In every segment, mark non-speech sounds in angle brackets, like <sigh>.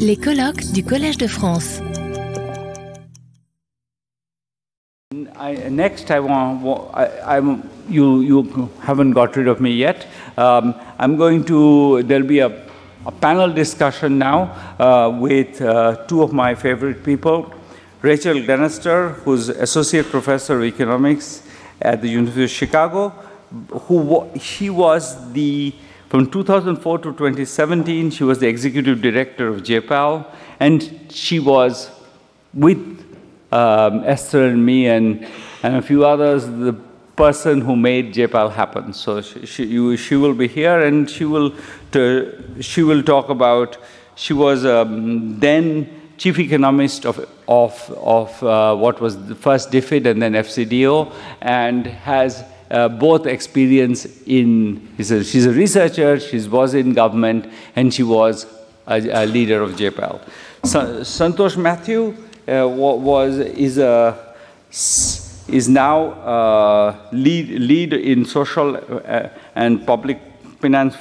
Les colloques du Collège de France. I, next, I want. I, am you. You haven't got rid of me yet. Um, I'm going to. There'll be a, a panel discussion now uh, with uh, two of my favorite people, Rachel Glennerster, who's associate professor of economics at the University of Chicago, who she was the from 2004 to 2017, she was the executive director of JPAL, and she was with um, Esther and me and, and a few others, the person who made JPAL happen. So she, she, you, she will be here and she will, to, she will talk about, she was um, then chief economist of, of, of uh, what was the first DFID and then FCDO, and has uh, both experience in, a, she's a researcher, she was in government, and she was a, a leader of JPAL. So, Santhosh Mathew uh, was, is, a, is now uh, lead, lead in social uh, and public finance,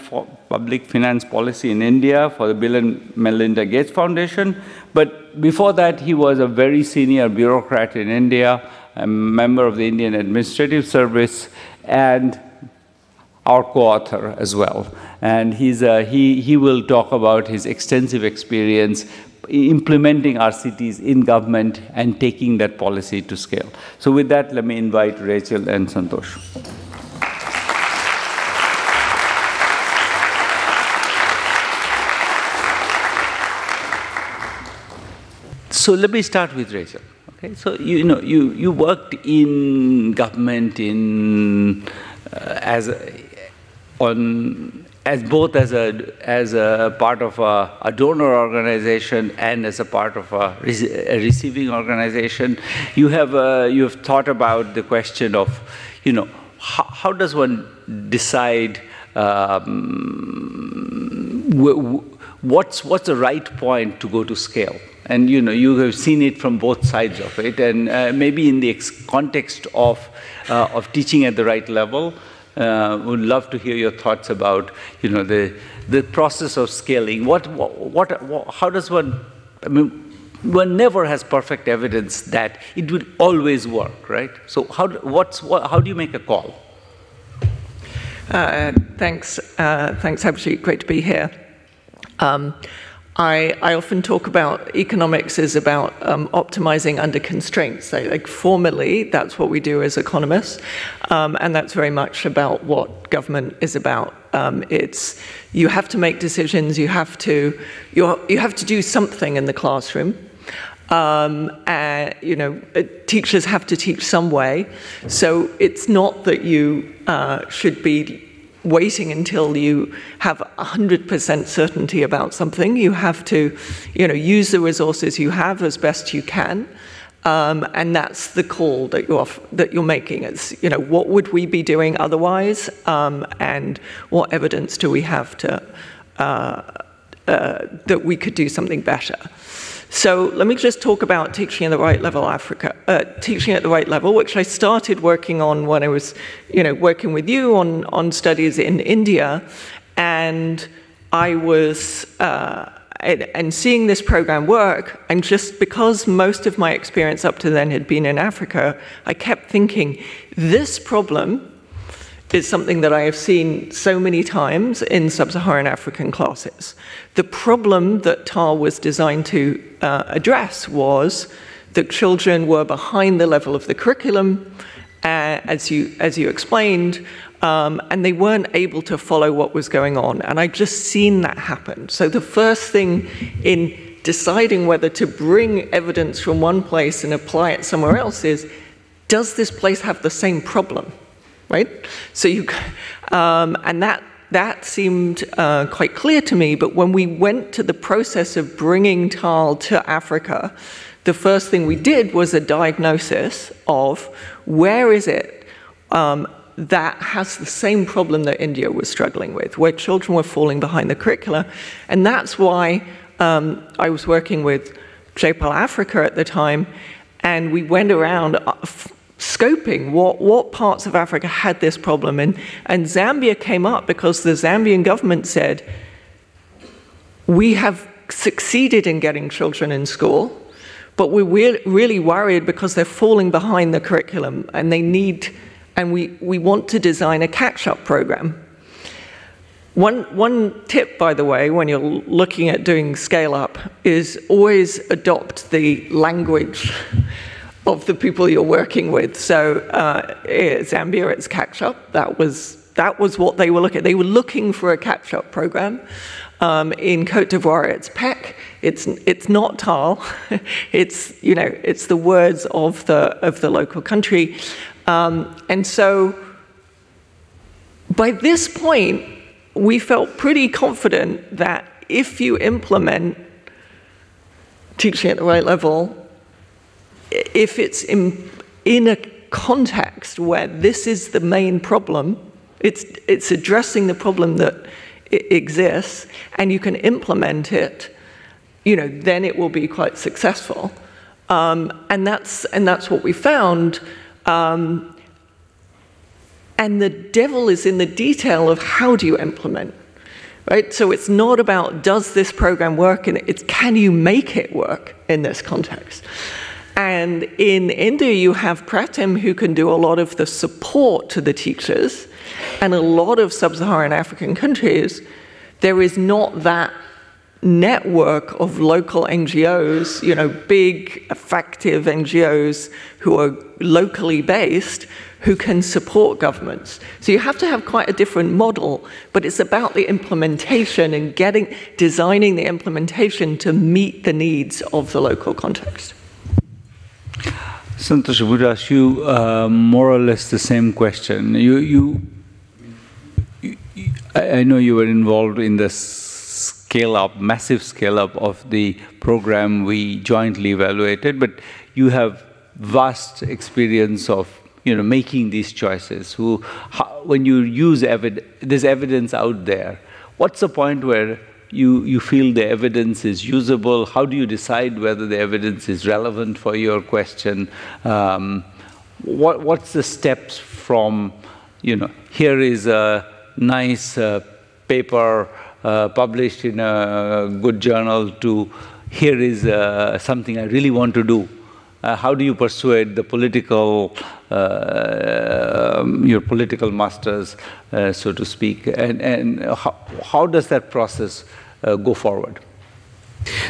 public finance policy in India for the Bill and Melinda Gates Foundation. But before that, he was a very senior bureaucrat in India a member of the Indian Administrative Service, and our co-author as well. And he's, uh, he, he will talk about his extensive experience implementing RCTs in government and taking that policy to scale. So with that, let me invite Rachel and Santhosh. So let me start with Rachel. Okay, so you know you, you worked in government in uh, as a, on as both as a as a part of a, a donor organization and as a part of a, a receiving organization. You have uh, you have thought about the question of you know how, how does one decide. Um, what's what's the right point to go to scale and you know you have seen it from both sides of it. And uh, maybe in the context of uh, of teaching at the right level uh, would love to hear your thoughts about you know the the process of scaling. What what, what how does one i mean one never has perfect evidence that it will always work right? So how what's what, how do you make a call? Uh, thanks. Uh, thanks Abhijit. great to be here. Um, I, I, often talk about economics is about um, optimizing under constraints. So, like formally, that's what we do as economists, um, and that's very much about what government is about. Um, it's you have to make decisions. You have to you you have to do something in the classroom. Um, and, you know, uh, teachers have to teach some way. So it's not that you uh, should be waiting until you have 100% certainty about something. You have to, you know, use the resources you have as best you can. Um, and that's the call that you're that you're making. It's you know what would we be doing otherwise, um, and what evidence do we have to uh, uh, that we could do something better. So let me just talk about teaching at the right level Africa, uh, teaching at the right level, which I started working on when I was, you know, working with you on, on studies in India. And I was, uh, and, and seeing this program work, and just because most of my experience up to then had been in Africa, I kept thinking, this problem is something that I have seen so many times in sub Saharan African classes. The problem that TARL was designed to uh, address was that children were behind the level of the curriculum, uh, as, you, as you explained, um, and they weren't able to follow what was going on. And I've just seen that happen. So the first thing in deciding whether to bring evidence from one place and apply it somewhere else is does this place have the same problem? Right? So you, um, and that that seemed uh, quite clear to me. But when we went to the process of bringing TARL to Africa, the first thing we did was a diagnosis of where is it um, that has the same problem that India was struggling with, where children were falling behind the curricula, and that's why um, I was working with JPAL Africa at the time, and we went around uh, scoping what, what parts of Africa had this problem. And, and Zambia came up because the Zambian government said, we have succeeded in getting children in school, but we're really worried because they're falling behind the curriculum and they need, and we, we want to design a catch up program. One, one tip, by the way, when you're looking at doing scale up is always adopt the language of the people you're working with. So uh, Zambia, it's catch up. That was that was what they were looking. They were looking for a catch up program. Um, in Cote d'Ivoire, it's PEC. It's it's not TARL. <laughs> it's you know it's the words of the of the local country, um, and so by this point, we felt pretty confident that if you implement teaching at the right level, if it's in, in a context where this is the main problem, it's, it's addressing the problem that exists, and you can implement it, you know, then it will be quite successful. Um, and, that's, and that's what we found. Um, and the devil is in the detail of how do you implement, right? So it's not about does this program work, and it's can you make it work in this context. And in India, you have Pratham who can do a lot of the support to the teachers. And a lot of sub Saharan African countries, there is not that network of local NGOs, you know, big, effective NGOs who are locally based who can support governments. So you have to have quite a different model, but it's about the implementation and getting designing the implementation to meet the needs of the local context. Santhosh, would ask you uh, more or less the same question. You, you, you, I know you were involved in the scale up, massive scale up of the program we jointly evaluated, but you have vast experience of you know making these choices. Who, how, when you use evidence, there's evidence out there. What's the point where you, you feel the evidence is usable? How do you decide whether the evidence is relevant for your question? Um, what, what's the steps from, you know, here is a nice uh, paper uh, published in a good journal to here is uh, something I really want to do. Uh, how do you persuade the political, uh, um, your political masters, uh, so to speak, and, and how, how does that process uh, go forward.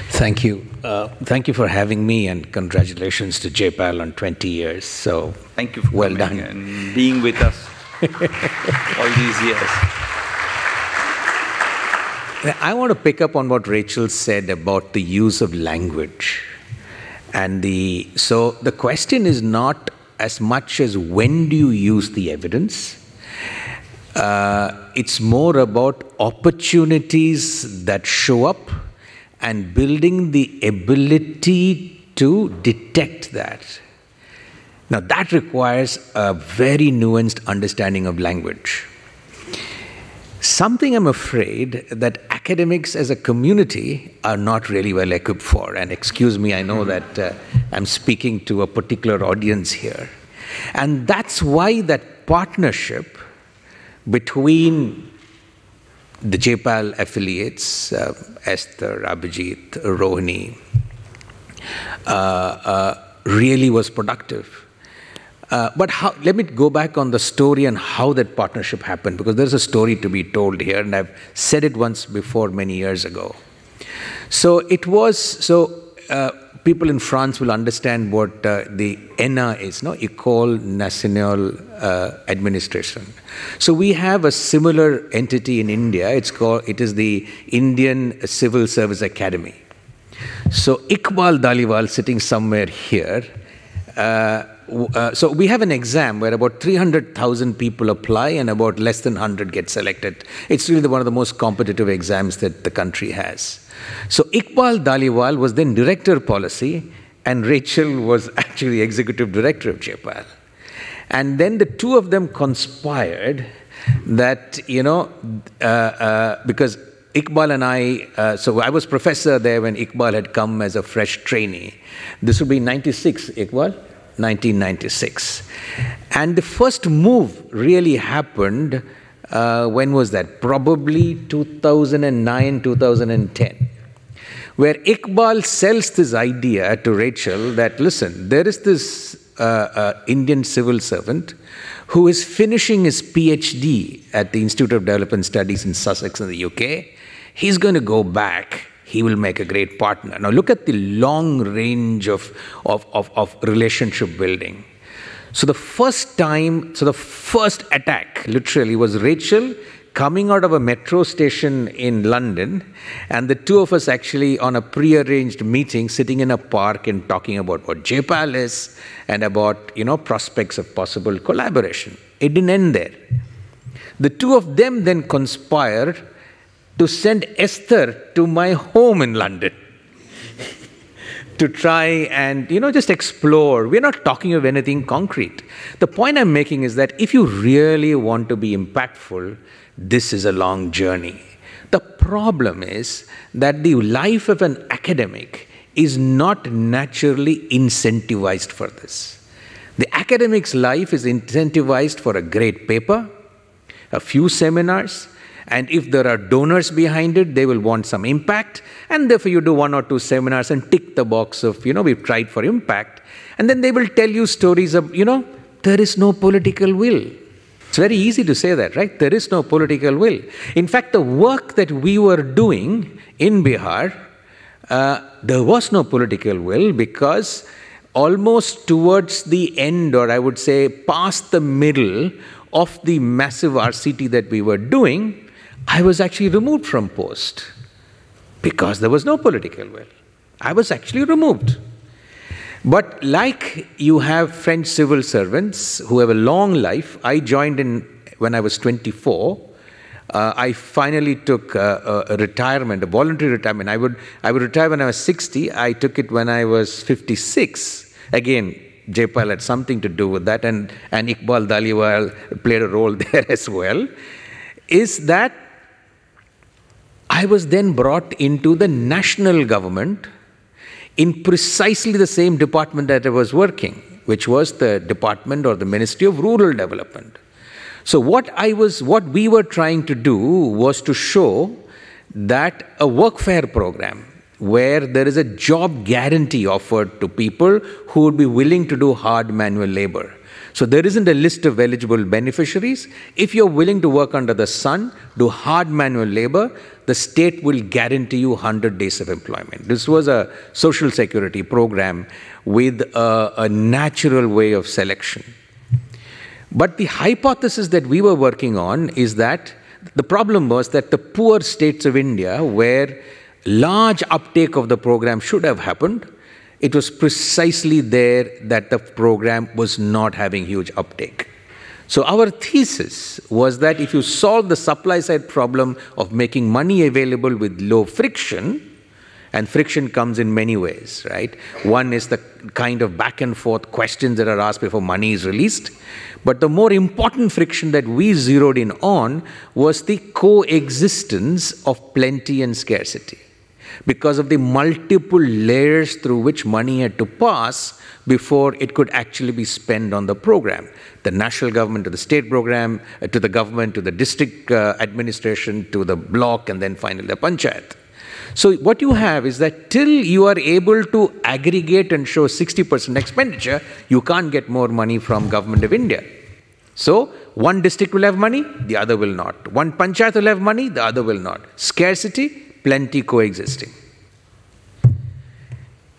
Thank you. Uh, thank you for having me, and congratulations to JPAL on 20 years. So thank you for well done and being with us <laughs> all these years. I want to pick up on what Rachel said about the use of language. And the so the question is not as much as when do you use the evidence, uh, it's more about opportunities that show up and building the ability to detect that. Now, that requires a very nuanced understanding of language. Something I'm afraid that academics as a community are not really well equipped for. And excuse me, I know that uh, I'm speaking to a particular audience here. And that's why that partnership between the JPAL affiliates, uh, Esther, Abhijit, Rohini, uh, uh, really was productive. Uh, but how, let me go back on the story and how that partnership happened, because there's a story to be told here, and I've said it once before many years ago. So it was, so uh, people in France will understand what uh, the ENA is, no? École Nationale uh, Administration. So we have a similar entity in India. It's called, it is the Indian Civil Service Academy. So Iqbal Dhaliwal sitting somewhere here. Uh, so we have an exam where about 300,000 people apply and about less than 100 get selected. It's really one of the most competitive exams that the country has. So Iqbal Dhaliwal was then director policy, and Rachel was <laughs> actually executive director of JPAL. And then the two of them conspired that, you know, uh, uh, because Iqbal and I, uh, so I was professor there when Iqbal had come as a fresh trainee. This would be 96, Iqbal? 1996. And the first move really happened, uh, when was that? Probably 2009, 2010 where Iqbal sells this idea to Rachel that, listen, there is this uh, uh, Indian civil servant who is finishing his PhD at the Institute of Development Studies in Sussex in the UK. He's going to go back. He will make a great partner. Now, look at the long range of, of, of, of relationship building. So, the first time, so the first attack literally was Rachel coming out of a metro station in London, and the two of us actually on a pre-arranged meeting, sitting in a park and talking about what J-PAL is and about you know prospects of possible collaboration. It didn't end there. The two of them then conspired to send Esther to my home in London <laughs> to try and you know just explore we're not talking of anything concrete the point i'm making is that if you really want to be impactful this is a long journey. The problem is that the life of an academic is not naturally incentivized for this. The academic's life is incentivized for a great paper, a few seminars, and if there are donors behind it, they will want some impact, and therefore you do one or two seminars and tick the box of, you know, we've tried for impact, and then they will tell you stories of, you know, there is no political will. It's very easy to say that, right? There is no political will. In fact, the work that we were doing in Bihar, uh, there was no political will because almost towards the end, or I would say past the middle of the massive RCT that we were doing, I was actually removed from post because there was no political will. I was actually removed. But like you have French civil servants who have a long life, I joined in when I was 24. Uh, I finally took a, a, retirement, a voluntary retirement. I would, I would retire when I was 60. I took it when I was 56. Again, J-PAL had something to do with that, and, and Iqbal Dhaliwal played a role <laughs> there as well. Is that I was then brought into the national government in precisely the same department that I was working, which was the Department or the Ministry of Rural Development. So what I was what we were trying to do was to show that a workfare program where there is a job guarantee offered to people who would be willing to do hard manual labor so there isn't a list of eligible beneficiaries. If you're willing to work under the sun, do hard manual labor, the state will guarantee you 100 days of employment. This was a social security program with a, a natural way of selection. But the hypothesis that we were working on is that the problem was that the poor states of India, where large uptake of the program should have happened, it was precisely there that the program was not having huge uptake. So, our thesis was that if you solve the supply side problem of making money available with low friction, and friction comes in many ways, right? One is the kind of back and forth questions that are asked before money is released. But the more important friction that we zeroed in on was the coexistence of plenty and scarcity because of the multiple layers through which money had to pass before it could actually be spent on the program. The national government to the state program, uh, to the government, to the district uh, administration, to the block, and then finally the panchayat. So, what you have is that till you are able to aggregate and show 60% expenditure, you can't get more money from Government of India. So, one district will have money, the other will not. One panchayat will have money, the other will not. Scarcity, plenty coexisting.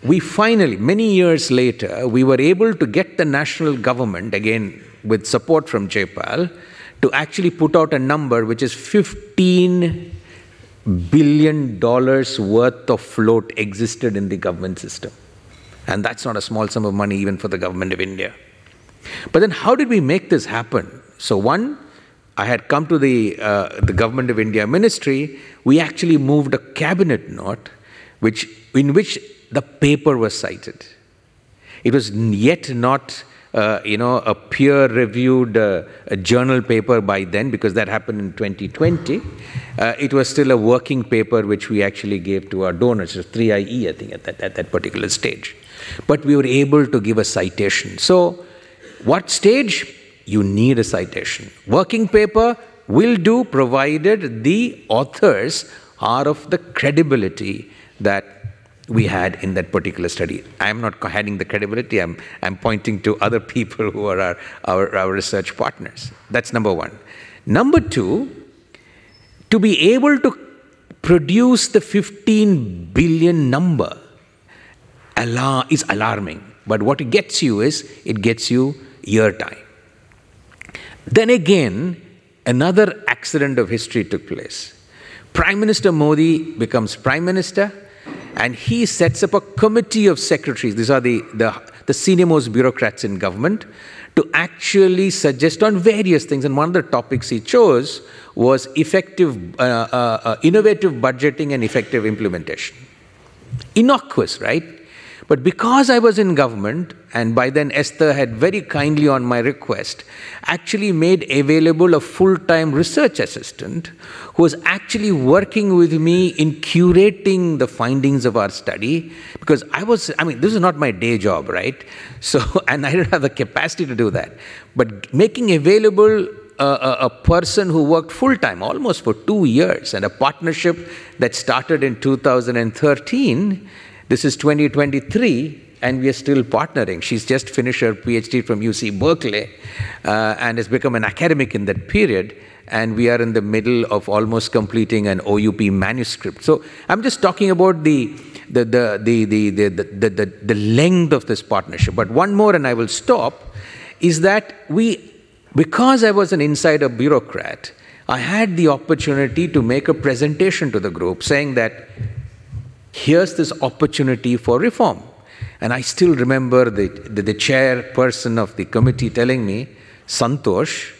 We finally, many years later, we were able to get the national government, again with support from J-PAL, to actually put out a number which is 15 billion dollars worth of float existed in the government system. And that's not a small sum of money even for the government of India. But then how did we make this happen? So one, I had come to the, uh, the Government of India ministry, we actually moved a cabinet note which, in which the paper was cited. It was yet not uh, you know, a peer-reviewed uh, journal paper by then, because that happened in 2020. Uh, it was still a working paper which we actually gave to our donors, 3IE, I think, at that, at that particular stage. But we were able to give a citation. So, what stage? You need a citation. Working paper will do provided the authors are of the credibility that we had in that particular study. I'm not having the credibility, I'm, I'm pointing to other <laughs> people who are our, our, our research partners. That's number one. Number two, to be able to produce the 15 billion number is alarming. But what it gets you is it gets you year time. Then again, another accident of history took place. Prime Minister Modi becomes Prime Minister and he sets up a committee of secretaries. These are the, the, the senior most bureaucrats in government to actually suggest on various things. And one of the topics he chose was effective, uh, uh, uh, innovative budgeting and effective implementation. Innocuous, right? But because I was in government, and by then Esther had very kindly, on my request, actually made available a full time research assistant who was actually working with me in curating the findings of our study. Because I was, I mean, this is not my day job, right? <laughs> So, and I didn't have the capacity to do that. But making available a, a, a, person who worked full time, almost for two years, and a partnership that started in 2013 this is 2023, and we are still partnering. She's just finished her PhD from UC Berkeley uh, and has become an academic in that period. And we are in the middle of almost completing an OUP manuscript. So I'm just talking about the the, the, the, the, the, the, the, the length of this partnership. But one more, and I will stop, is that we, because I was an insider bureaucrat, I had the opportunity to make a presentation to the group saying that here's this opportunity for reform. And I still remember the, the, the chairperson of the committee telling me, Santhosh,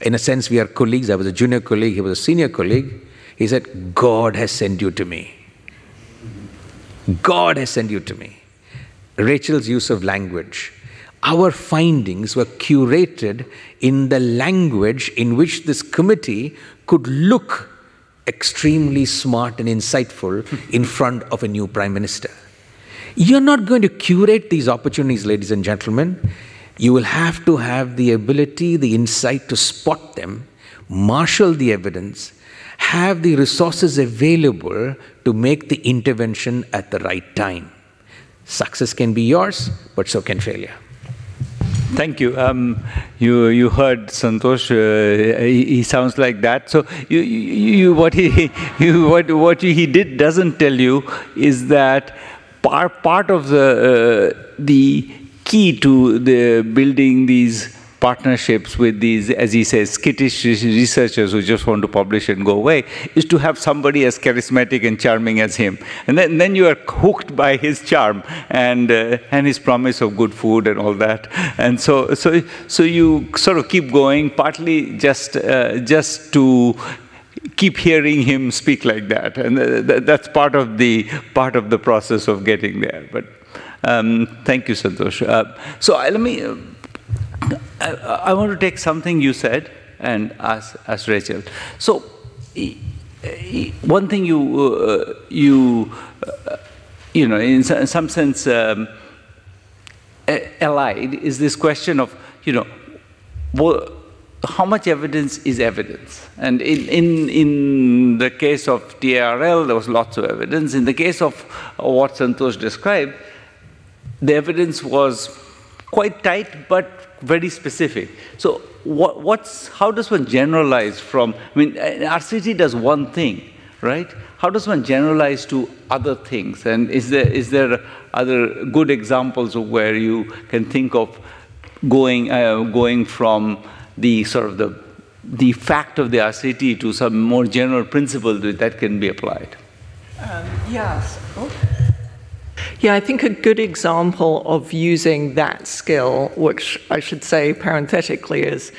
in a sense, we are colleagues. I was a junior colleague, he was a senior colleague. He said, God has sent you to me. God has sent you to me. Rachel's use of language. Our findings were curated in the language in which this committee could look extremely smart and insightful in front of a new prime minister. You're not going to curate these opportunities, ladies and gentlemen. You will have to have the ability, the insight to spot them, marshal the evidence, have the resources available to make the intervention at the right time. Success can be yours, but so can failure. Thank you. Um, you you heard Santhosh. Uh, he, he, sounds like that. So you, you, you what he <laughs> you, what what he did doesn't tell you is that part part of the uh, the key to the building these partnerships with these, as he says, skittish researchers who just want to publish and go away, is to have somebody as charismatic and charming as him. And then, then you are hooked by his charm and, uh, and his promise of good food and all that. And so, so, so you sort of keep going, partly just, uh, just to keep hearing him speak like that. And uh, that's part of, the, part of the process of getting there. But um, thank you, Santhosh. Uh, so let me I, I, want to take something you said and ask, ask Rachel. So, one thing you, uh, you, uh, you know, in some sense, um, allied is this question of, you know, how much evidence is evidence? And in, in, in the case of TARL, there was lots of evidence. In the case of what Santhosh described, the evidence was quite tight, but very specific. So what, what's, how does one generalize from, I mean, RCT does one thing, right? How does one generalize to other things? And is there, is there other good examples of where you can think of going, uh, going from the sort of the, the fact of the RCT to some more general principle that can be applied? Um, yes. Oh. Yeah, I think a good example of using that skill, which I should say parenthetically is,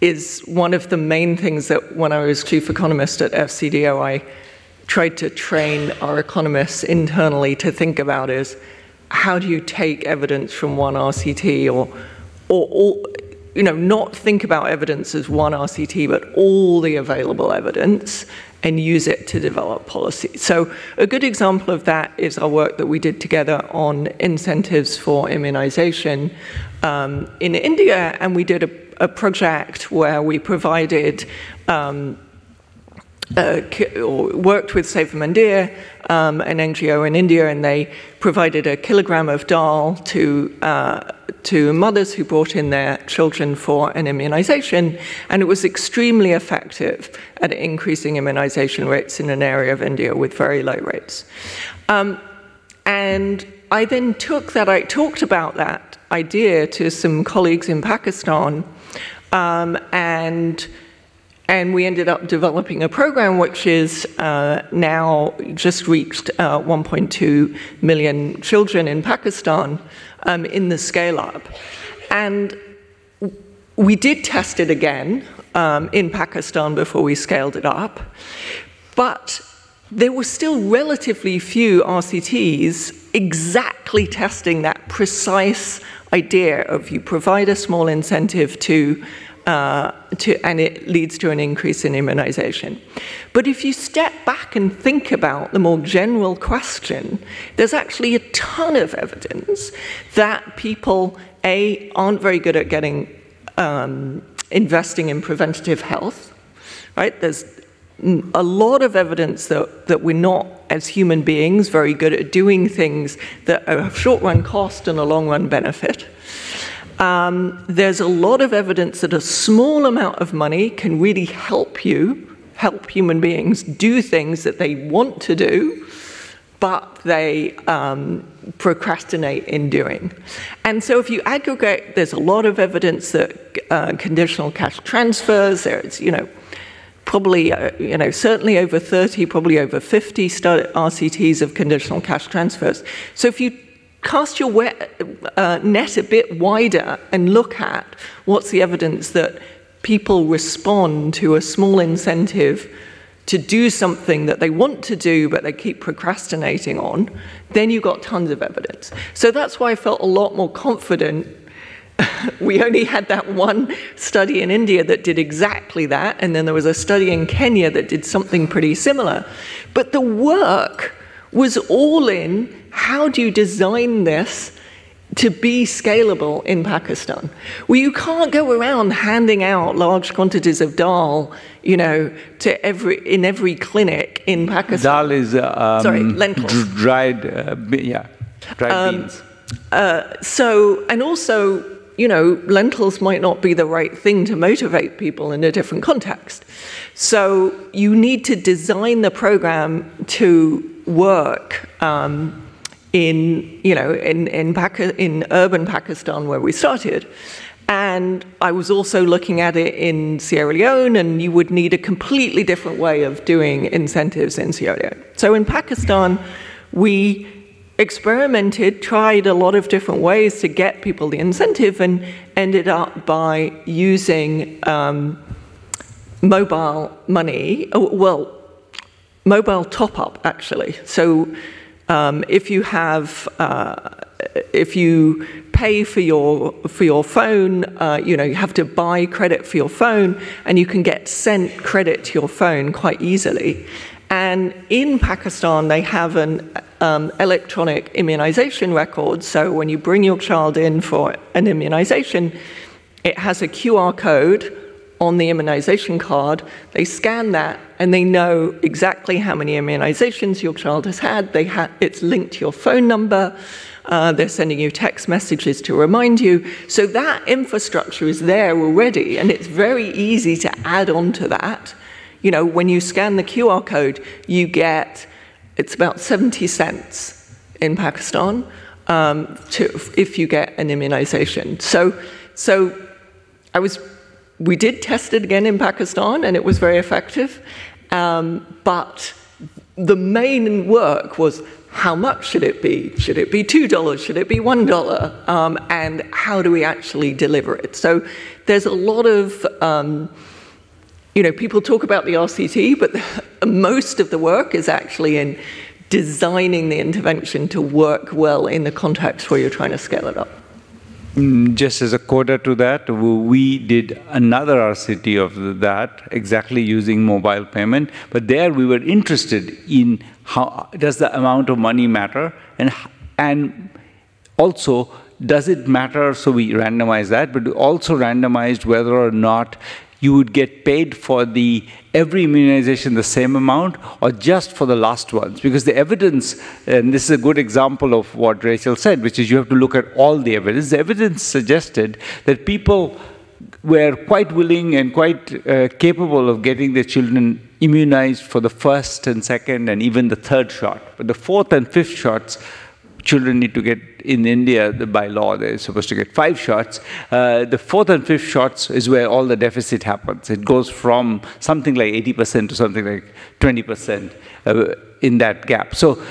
is one of the main things that when I was chief economist at FCDO, I tried to train our economists internally to think about is how do you take evidence from one RCT or, or, or you know, not think about evidence as one RCT, but all the available evidence and use it to develop policy. So, a good example of that is our work that we did together on incentives for immunization um, in India, and we did a, a, project where we provided um, uh, worked with Seva Mandir, um, an NGO in India, and they provided a kilogram of dal to uh, to mothers who brought in their children for an immunization, and it was extremely effective at increasing immunization rates in an area of India with very low rates. Um, and I then took that, I talked about that idea to some colleagues in Pakistan, um, and and we ended up developing a program which is uh, now just reached uh, 1.2 million children in Pakistan um, in the scale up. And we did test it again um, in Pakistan before we scaled it up. But there were still relatively few RCTs exactly testing that precise idea of you provide a small incentive to uh, to, and it leads to an increase in immunization. But if you step back and think about the more general question, there's actually a ton of evidence that people, A, aren't very good at getting um, investing in preventative health, right? There's a lot of evidence that, that we're not, as human beings, very good at doing things that have short run cost and a long run benefit. Um, there's a lot of evidence that a small amount of money can really help you, help human beings do things that they want to do, but they um, procrastinate in doing. And so, if you aggregate, there's a lot of evidence that uh, conditional cash transfers, there's, you know, probably, uh, you know, certainly over 30, probably over 50 RCTs of conditional cash transfers. So, if you cast your uh, net a bit wider and look at what's the evidence that people respond to a small incentive to do something that they want to do but they keep procrastinating on, then you've got tons of evidence. So that's why I felt a lot more confident. <laughs> we only had that one study in India that did exactly that, and then there was a study in Kenya that did something pretty similar. But the work was all in how do you design this to be scalable in Pakistan? Well, you can't go around handing out large quantities of dal, you know, to every in every clinic in Pakistan. Dal is um, sorry lentils, dried, uh, yeah, dried um, beans. Uh, so, and also, you know, lentils might not be the right thing to motivate people in a different context. So, you need to design the program to work. Um, in, you know, in, in, in urban Pakistan where we started. And I was also looking at it in Sierra Leone, and you would need a completely different way of doing incentives in Sierra Leone. So in Pakistan, we experimented, tried a lot of different ways to get people the incentive, and ended up by using um, mobile money, oh, well, mobile top up actually. So um, if you have, uh, if you pay for your for your phone, uh, you know you have to buy credit for your phone, and you can get sent credit to your phone quite easily. And in Pakistan, they have an um, electronic immunization record. So when you bring your child in for an immunization, it has a QR code on the immunization card. They scan that and they know exactly how many immunizations your child has had. They ha- it's linked to your phone number. Uh, they're sending you text messages to remind you. So that infrastructure is there already, and it's very easy to add on to that. You know, when you scan the QR code, you get it's about 70 cents in Pakistan um, to, if you get an immunization. So, so I was we did test it again in Pakistan and it was very effective. Um, but the main work was how much should it be? Should it be $2? Should it be $1? Um, and how do we actually deliver it? So there's a lot of, um, you know, people talk about the RCT, but the, <laughs> most of the work is actually in designing the intervention to work well in the context where you're trying to scale it up. Mm, just as a coda to that, we did another RCT of that, exactly using mobile payment. But there we were interested in how does the amount of money matter, and and also does it matter? So we randomized that, but also randomized whether or not you would get paid for the every immunization the same amount or just for the last ones? Because the evidence and this is a good example of what Rachel said which is you have to look at all the evidence. The evidence suggested that people were quite willing and quite uh, capable of getting their children immunized for the first and second and even the third shot. But the fourth and fifth shots children need to get in India by law they're supposed to get five shots. Uh, the fourth and fifth shots is where all the deficit happens. It goes from something like 80% to something like 20% uh, in that gap. So,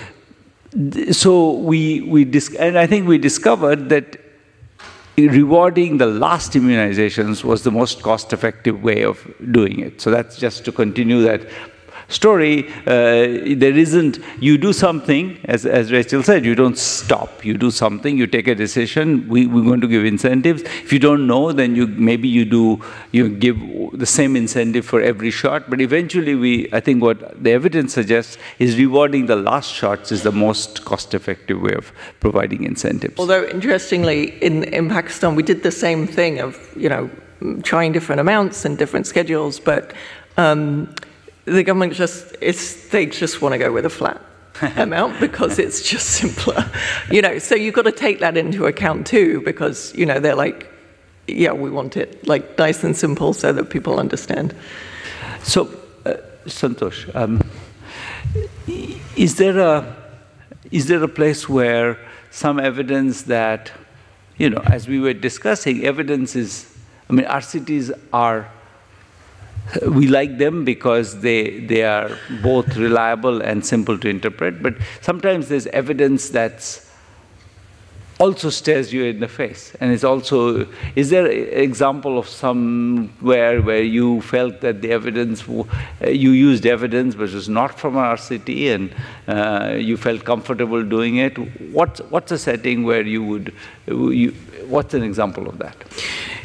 so we we dis- and I think we discovered that rewarding the last immunizations was the most cost effective way of doing it. So that's just to continue that story, uh, there isn't, you do something, as, as Rachel said, you don't stop. You do something, you take a decision, we, we're going to give incentives. If you don't know, then you maybe you do, you give the same incentive for every shot. But eventually, we, I think what the evidence suggests is rewarding the last shots is the most cost effective way of providing incentives. Although, interestingly, in, in Pakistan, we did the same thing of, you know, trying different amounts and different schedules, but um, the government just it's they just want to go with a flat <laughs> amount because it's just simpler. You know so you've got to take that into account too because you know they're like yeah we want it like nice and simple so that people understand. So uh, santhosh um, is there a is there a place where some evidence that you know as we were discussing evidence is i mean rcts are we like them because they, they are both reliable and simple to interpret, but sometimes there's evidence that's also stares you in the face. And it's also, is there an example of somewhere where you felt that the evidence, you used evidence which was not from RCT and uh, you felt comfortable doing it? What, what's a setting where you would, you, what's an example of that?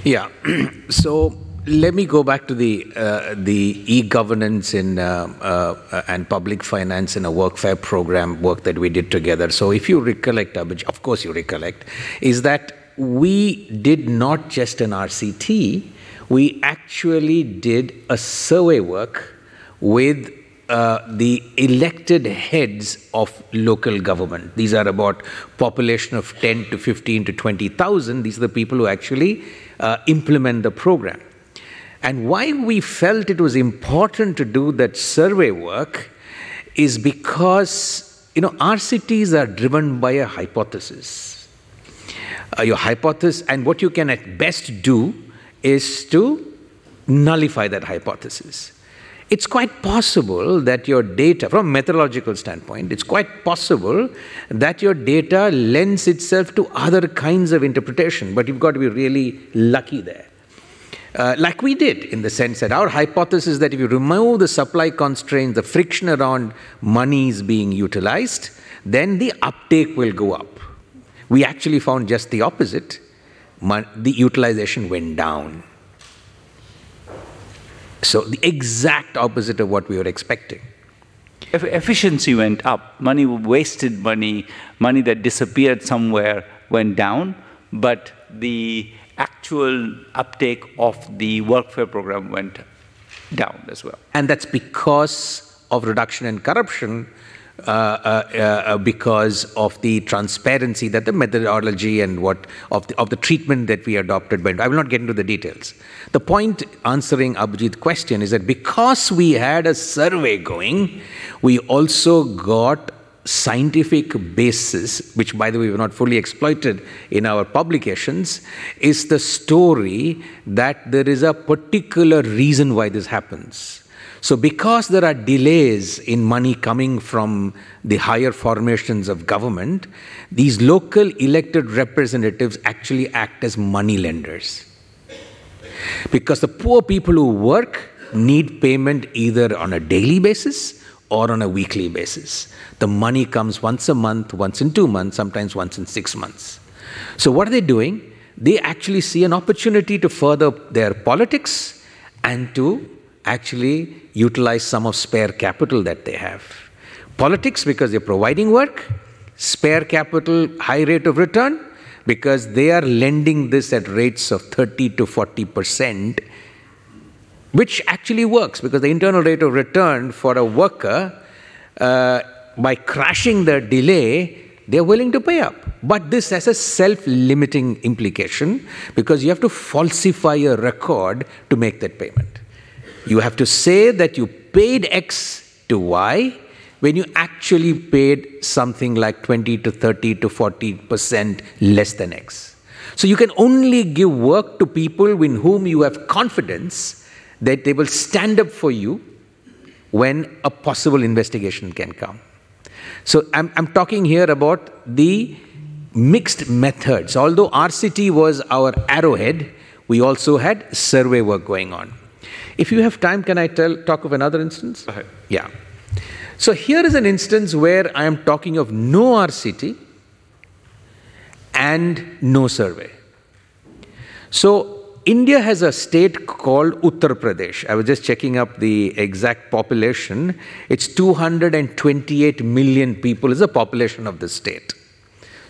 Yeah, <clears throat> so let me go back to the uh, the e-governance in uh, uh, and public finance in a workfare program work that we did together. So, if you recollect, of course you recollect, is that we did not just an RCT, we actually did a survey work with uh, the elected heads of local government. These are about population of 10 to 15 to 20,000. These are the people who actually uh, implement the program. And why we felt it was important to do that survey work is because, you know, RCTs are driven by a hypothesis. Uh, your hypothesis, and what you can at best do is to nullify that hypothesis. It's quite possible that your data, from a methodological standpoint, it's quite possible that your data lends itself to other kinds of interpretation, but you've got to be really lucky there. Uh, like we did, in the sense that our hypothesis that if you remove the supply constraints, the friction around money is being utilized, then the uptake will go up. We actually found just the opposite. the utilization went down. So, the exact opposite of what we were expecting. Efficiency went up. Money, wasted money, money that disappeared somewhere went down, but the actual uptake of the workfare program went down as well. And that's because of reduction in corruption, uh, uh, uh, because of the transparency that the methodology and what of the, of the treatment that we adopted. But I will not get into the details. The point answering Abhijit's question is that because we had a survey going, we also got scientific basis, which by the way we've not fully exploited in our publications, is the story that there is a particular reason why this happens. So, because there are delays in money coming from the higher formations of government, these local elected representatives actually act as money lenders. Because the poor people who work need payment either on a daily basis or on a weekly basis. The money comes once a month, once in two months, sometimes once in six months. So, what are they doing? They actually see an opportunity to further their politics and to actually utilize some of spare capital that they have. Politics because they're providing work, spare capital, high rate of return, because they are lending this at rates of 30 to 40 percent which actually works because the internal rate of return for a worker, uh, by crashing the delay, they're willing to pay up. But this has a self limiting implication because you have to falsify a record to make that payment. You have to say that you paid X to Y when you actually paid something like 20 to 30 to 40% less than X. So you can only give work to people in whom you have confidence that they will stand up for you when a possible investigation can come. So I'm, I'm talking here about the mixed methods. Although RCT was our arrowhead, we also had survey work going on. If you have time, can I tell, talk of another instance? Yeah. So here is an instance where I am talking of no RCT and no survey. So India has a state called Uttar Pradesh. I was just checking up the exact population. It's 228 million people is the population of the state.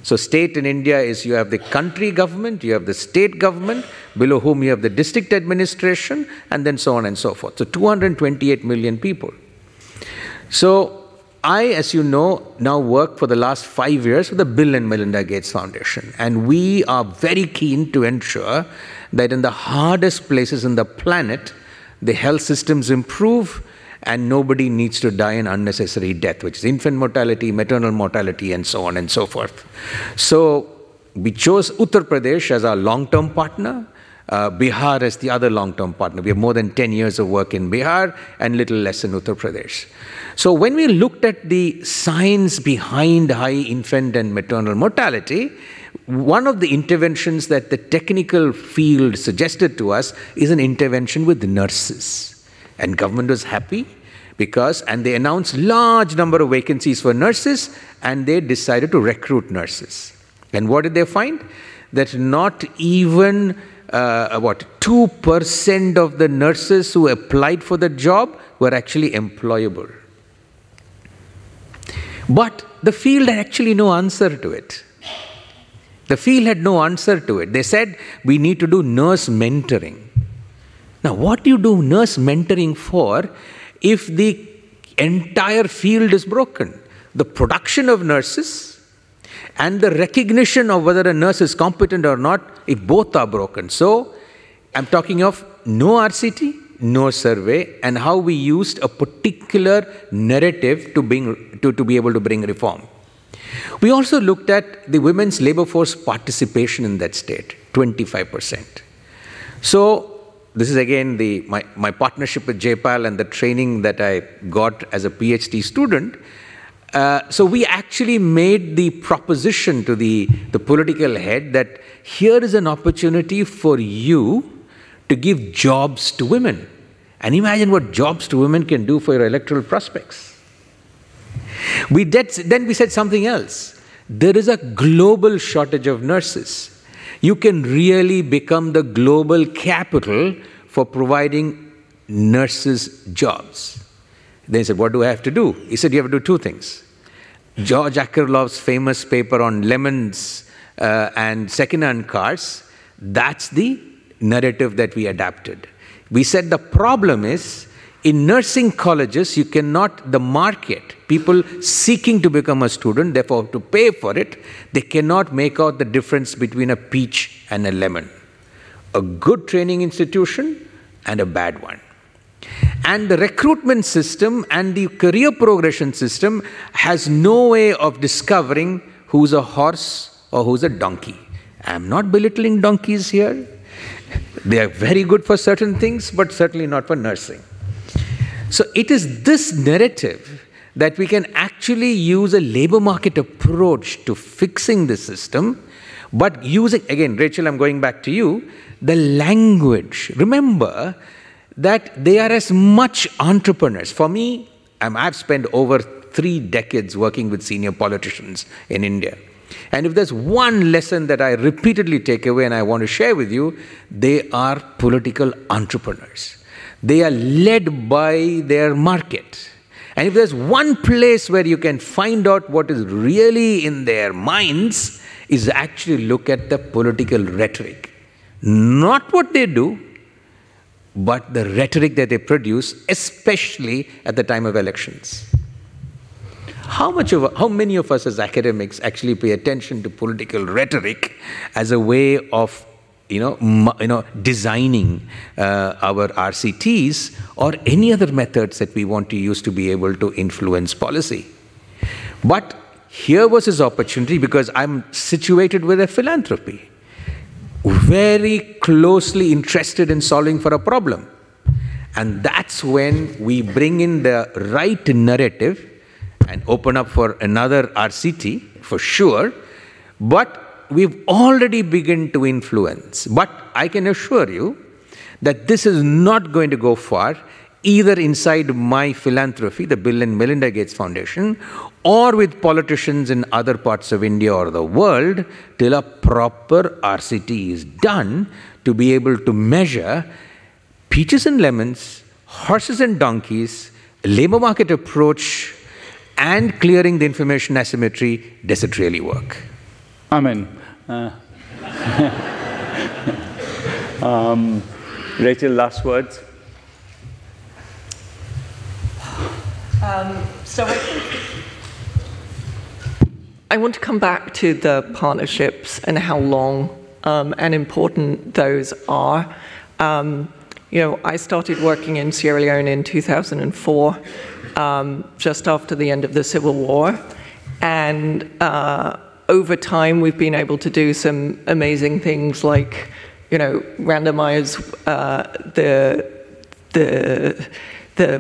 So state in India is you have the country government, you have the state government, below whom you have the district administration, and then so on and so forth. So 228 million people. So I, as you know, now work for the last five years with the Bill and Melinda Gates Foundation, and we are very keen to ensure that in the hardest places in the planet, the health systems improve and nobody needs to die an unnecessary death, which is infant mortality, maternal mortality, and so on and so forth. So we chose Uttar Pradesh as our long term partner. Uh, Bihar as the other long term partner. We have more than 10 years of work in Bihar and little less in Uttar Pradesh. So, when we looked at the science behind high infant and maternal mortality, one of the interventions that the technical field suggested to us is an intervention with nurses. And government was happy because, and they announced large number of vacancies for nurses and they decided to recruit nurses. And what did they find? That not even uh, what 2% of the nurses who applied for the job were actually employable. But the field had actually no answer to it. The field had no answer to it. They said, we need to do nurse mentoring. Now, what do you do nurse mentoring for if the entire field is broken? The production of nurses and the recognition of whether a nurse is competent or not, if both are broken. So, I'm talking of no RCT, no survey, and how we used a particular narrative to, bring, to, to be able to bring reform. We also looked at the women's labor force participation in that state, 25%. So, this is again the, my, my partnership with J-PAL and the training that I got as a PhD student uh, so we actually made the proposition to the, the political head that here is an opportunity for you to give jobs to women. And imagine what jobs to women can do for your electoral prospects. We did, then we said something else. There is a global shortage of nurses. You can really become the global capital for providing nurses jobs. Then he said, What do I have to do? He said, You have to do two things. George Akerlof's famous paper on lemons uh, and second-hand cars, that's the narrative that we adapted. We said the problem is in nursing colleges, you cannot, the market, people seeking to become a student, therefore to pay for it, they cannot make out the difference between a peach and a lemon. A good training institution and a bad one. And the recruitment system and the career progression system has no way of discovering who's a horse or who's a donkey. I'm not belittling donkeys here. They are very good for certain things, but certainly not for nursing. So it is this narrative that we can actually use a labor market approach to fixing the system, but using, again, Rachel, I'm going back to you, the language. Remember, that they are as much entrepreneurs. For me, I've spent over three decades working with senior politicians in India. And if there's one lesson that I repeatedly take away and I want to share with you, they are political entrepreneurs. They are led by their market. And if there's one place where you can find out what is really in their minds, is actually look at the political rhetoric. Not what they do, but the rhetoric that they produce, especially at the time of elections. How much of how many of us as academics actually pay attention to political rhetoric as a way of you know, you know, designing uh, our RCTs or any other methods that we want to use to be able to influence policy. But here was his opportunity because I'm situated with a philanthropy, very closely interested in solving for a problem. And that's when we bring in the right narrative and open up for another RCT for sure. But we've already begun to influence. But I can assure you that this is not going to go far either inside my philanthropy, the Bill and Melinda Gates Foundation, or with politicians in other parts of India or the world till a proper RCT is done to be able to measure peaches and lemons, horses and donkeys, labor market approach, and clearing the information asymmetry, does it really work? Amen. Uh, <laughs> um, Rachel, last words? Um, so I, I want to come back to the partnerships and how long um, and important those are. Um, you know, I started working in Sierra Leone in 2004, um, just after the end of the Civil War, and uh, over time we've been able to do some amazing things like, you know, randomize uh, the the the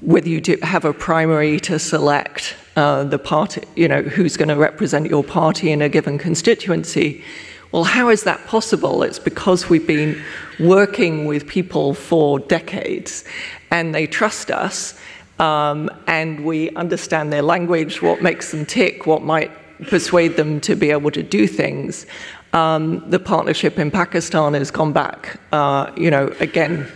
whether you do have a primary to select uh, the party, you know, who's going to represent your party in a given constituency. Well, how is that possible? It's because we've been working with people for decades and they trust us um, and we understand their language, what makes them tick, what might persuade them to be able to do things. Um, the partnership in Pakistan has gone back, uh, you know, again,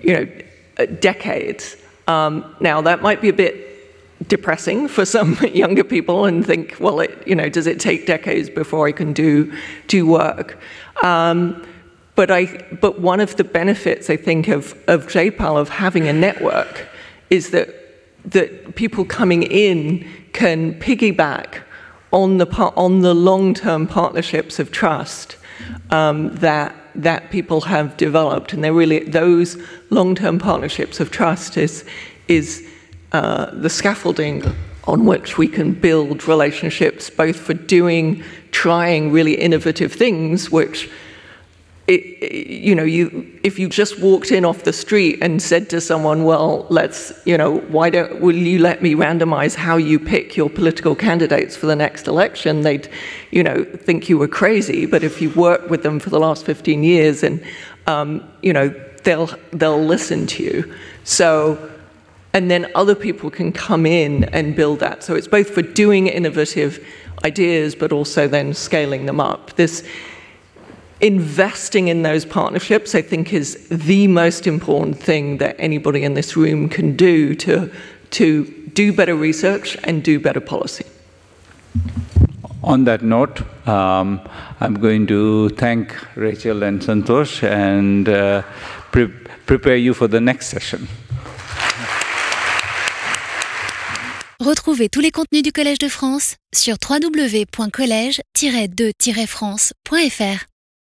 you know, decades. Um, now, that might be a bit depressing for some <laughs> younger people and think, well, it, you know, does it take decades before I can do, do work? Um, but, I, but one of the benefits, I think, of, of J-PAL, of having a network, is that, that people coming in can piggyback on the, on the long-term partnerships of trust um, that that people have developed, and they're really those long-term partnerships of trust is is uh, the scaffolding on which we can build relationships, both for doing, trying really innovative things, which it, you know, you, if you just walked in off the street and said to someone, well, let's, you know, why don't, will you let me randomize how you pick your political candidates for the next election? They'd, you know, think you were crazy. But if you worked with them for the last 15 years and, um, you know, they'll, they'll listen to you. So, and then other people can come in and build that. So it's both for doing innovative ideas, but also then scaling them up. This, investing in those partnerships, I think, is the most important thing that anybody in this room can do to, to do better research and do better policy. On that note, um, I'm going to thank Rachel and Santhosh and uh, pre prepare you for the next session. Retrouvez tous les contenus du Collège de France sur www.college-de-france.fr.